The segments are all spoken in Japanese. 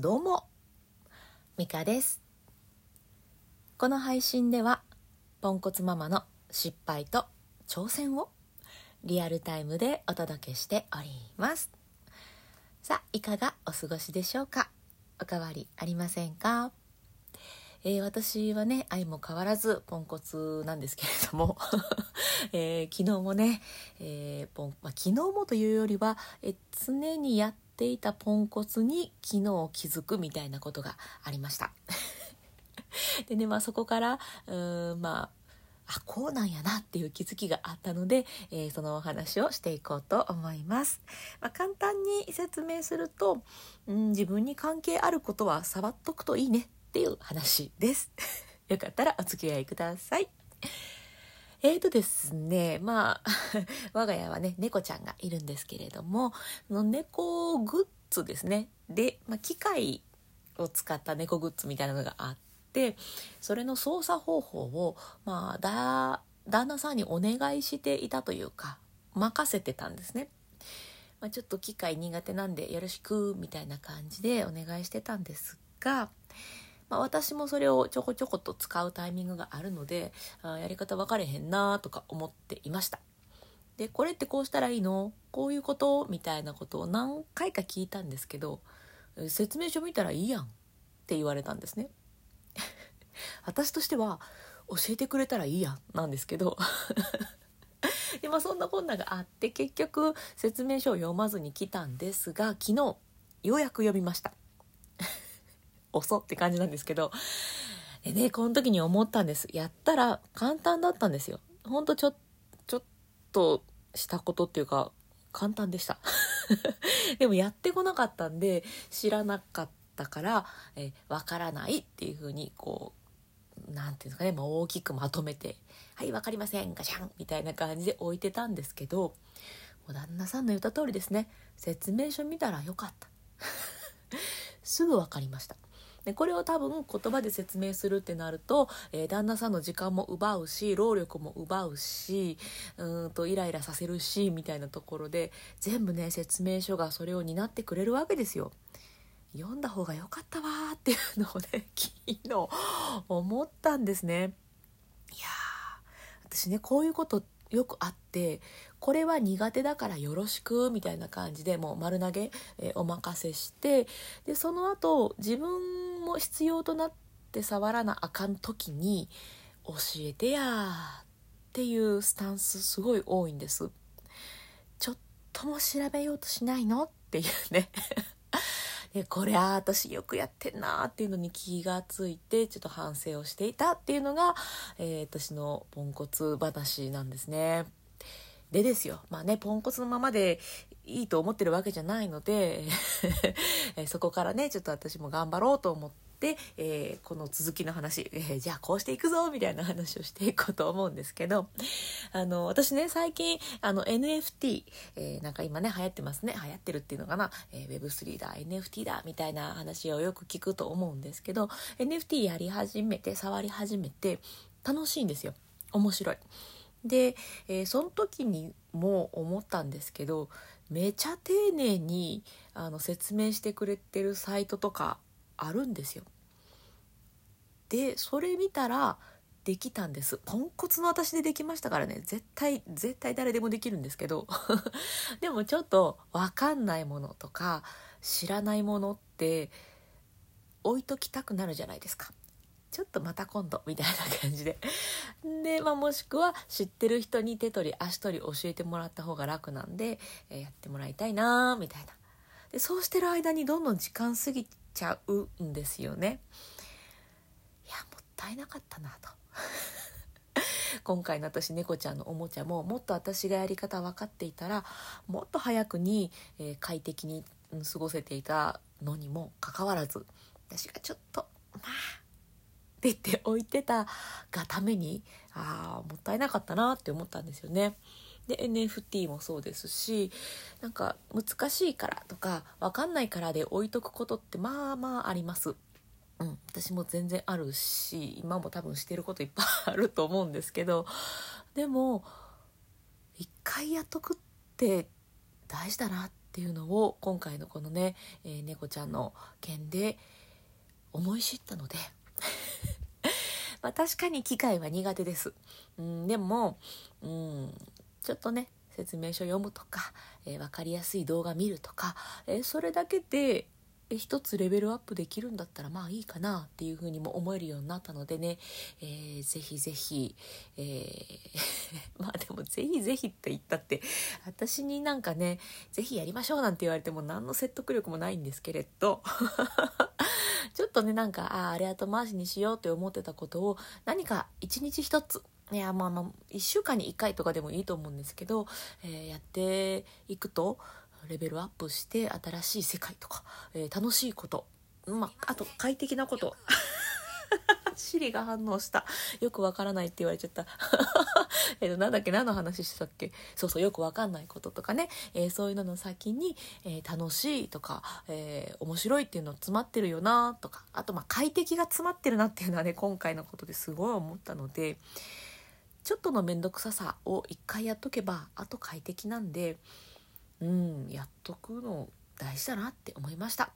どうもミカです。この配信ではポンコツママの失敗と挑戦をリアルタイムでお届けしております。さあいかがお過ごしでしょうか？おかわりありませんか？えー、私はね愛も変わらずポンコツなんですけれども、えー、昨日もね、えー、ポンまあ、昨日もというよりは、え常にやってていたポンコツに昨日気づくみたいなことがありました。でねまあそこからうんまああこうなんやなっていう気づきがあったので、えー、そのお話をしていこうと思います。まあ、簡単に説明すると、うん、自分に関係あることは触っとくといいねっていう話です。よかったらお付き合いください。えーとですね、まあ、我が家はね、猫ちゃんがいるんですけれども、の猫グッズですね。で、まあ、機械を使った猫グッズみたいなのがあって、それの操作方法を、まあ、だ、旦那さんにお願いしていたというか、任せてたんですね。まあ、ちょっと機械苦手なんでよろしく、みたいな感じでお願いしてたんですが、まあ、私もそれをちょこちょこと使うタイミングがあるのであやり方分かれへんなとか思っていました。でこれってこうしたらいいの？こういうこと？みたいなことを何回か聞いたんですけど説明書見たらいいやんって言われたんですね。私としては教えてくれたらいいやんなんですけど でまあそんなこんながあって結局説明書を読まずに来たんですが昨日ようやく読みました。遅って感じなんですけどでねこの時に思ったんです。やったら簡単だったんですよ。ほんとちょちょっとしたことっていうか簡単でした。でもやってこなかったんで知らなかったからえわからないっていう風にこう何て言うんですかね、まあ、大きくまとめて「はい分かりませんガシャン」みたいな感じで置いてたんですけど旦那さんの言った通りですね。説明書見たらよかった。すぐ分かりました。でこれを多分言葉で説明するってなると、えー、旦那さんの時間も奪うし労力も奪うしうんとイライラさせるしみたいなところで全部ね説明書がそれを担ってくれるわけですよ。読んだ方が良かったわーっていうのをね 昨日思ったんですね。いや私ねこういうことよくあってこれは苦手だからよろしくみたいな感じでもう丸投げ、えー、お任せしてでその後自分も必要となって触らなあかん時に教えてやっていうスタンスすごい多いんです。ちょっとも調べようとしないのっていうね。でこれは私よくやってんなっていうのに気がついてちょっと反省をしていたっていうのが、えー、私のポンコツ話なんですね。でですよ。まあねポンコツのままでいいと思ってるわけじゃないのでそこからねちょっと私も頑張ろうと思って、えー、この続きの話、えー、じゃあこうしていくぞみたいな話をしていこうと思うんですけどあの私ね最近あの NFT、えー、なんか今ね流行ってますね。流行ってるっていうのかな、え Web3 だ NFT だみたいな話をよく聞くと思うんですけど NFT やり始めて触り始めて楽しいんですよ。面白い。で、えー、その時にも思ったんですけどめちゃ丁寧にあの説明してくれてるサイトとかあるんですよ。でそれ見たらできたんですポンコツの私でできましたからね絶対絶対誰でもできるんですけど でもちょっと分かんないものとか知らないものって置いときたくなるじゃないですか。ちょっとまた今度みたいな感じでで、まあ、もしくは知ってる人に手取り足取り教えてもらった方が楽なんで、えー、やってもらいたいなみたいなでそうしてる間にどんどん時間過ぎちゃうんですよね。いやもったいなかったなと。今回の私猫ちゃんのおもちゃももっと私がやり方分かっていたらもっと早くに、えー、快適に過ごせていたのにもかかわらず私がちょっとまあって言って置いてたがためにああもったいなかったなって思ったんですよね。で NFT もそうですしなんか難しいからとか分かんないからで置いとくことってまあまああります。うん、私も全然あるし今も多分してることいっぱいあると思うんですけどでも一回やっとくって大事だなってっていうのを今回のこのね、えー、猫ちゃんの件で思い知ったので まあ確かに機械は苦手です。うん、でも、うん、ちょっとね説明書読むとか、えー、分かりやすい動画見るとか、えー、それだけで一つレベルアップできるんだったらまあいいかなっていうふうにも思えるようになったのでね、えー、ぜひぜひ、えー、まあでもぜひぜひって言ったって私になんかねぜひやりましょうなんて言われても何の説得力もないんですけれど ちょっとねなんかあああれ後回しにしようって思ってたことを何か一日一ついやまあまあ1週間に1回とかでもいいと思うんですけど、えー、やっていくとレベルアップして新しい世界とか、えー、楽しいこと、まあ、あと快適なこと。シリが反応した。よくわからないって言われちゃった。えっとなんだっけ？何の話したっけ？そうそうよくわかんないこととかね、えー、そういうのの先に、えー、楽しいとか、えー、面白いっていうの詰まってるよなとか。あとまあ快適が詰まってるなっていうのはね今回のことですごい思ったのでちょっとの面倒くささを一回やっとけばあと快適なんでうんやっとくの大事だなって思いました。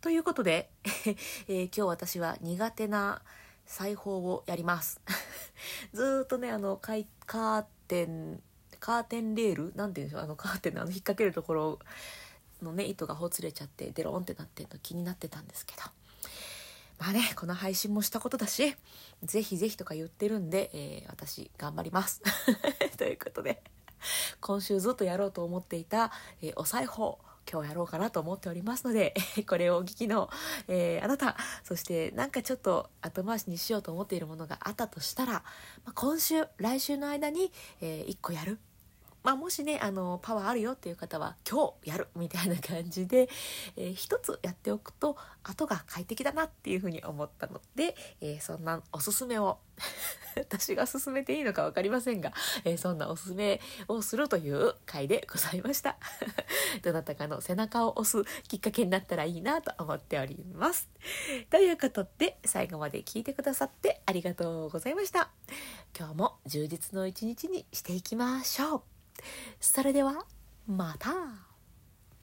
ということで、えー、今日私は苦手な裁縫をやります。ずっとねあのカーテンカーテンレール？なんて言うんでしょう？あのカーテンのあの引っ掛けるところのね糸がほつれちゃってデロンってなってんの気になってたんですけど。まあねこの配信もしたことだしぜひぜひとか言ってるんで、えー、私頑張ります。ということで今週ずっとやろうと思っていた、えー、お裁縫。今日やろうかなと思っておりますので これをお聞きの、えー、あなたそしてなんかちょっと後回しにしようと思っているものがあったとしたら、まあ、今週来週の間に、えー、1個やる。まあ、もしねあのパワーあるよっていう方は今日やるみたいな感じで、えー、一つやっておくと後が快適だなっていうふうに思ったので、えー、そんなおすすめを 私が勧めていいのか分かりませんが、えー、そんなおすすめをするという回でございました。どなたかの背中を押すきっかけになったらいいなと思っております。ということで最後まで聞いてくださってありがとうございました。今日も充実の一日にしていきましょう。それではまた。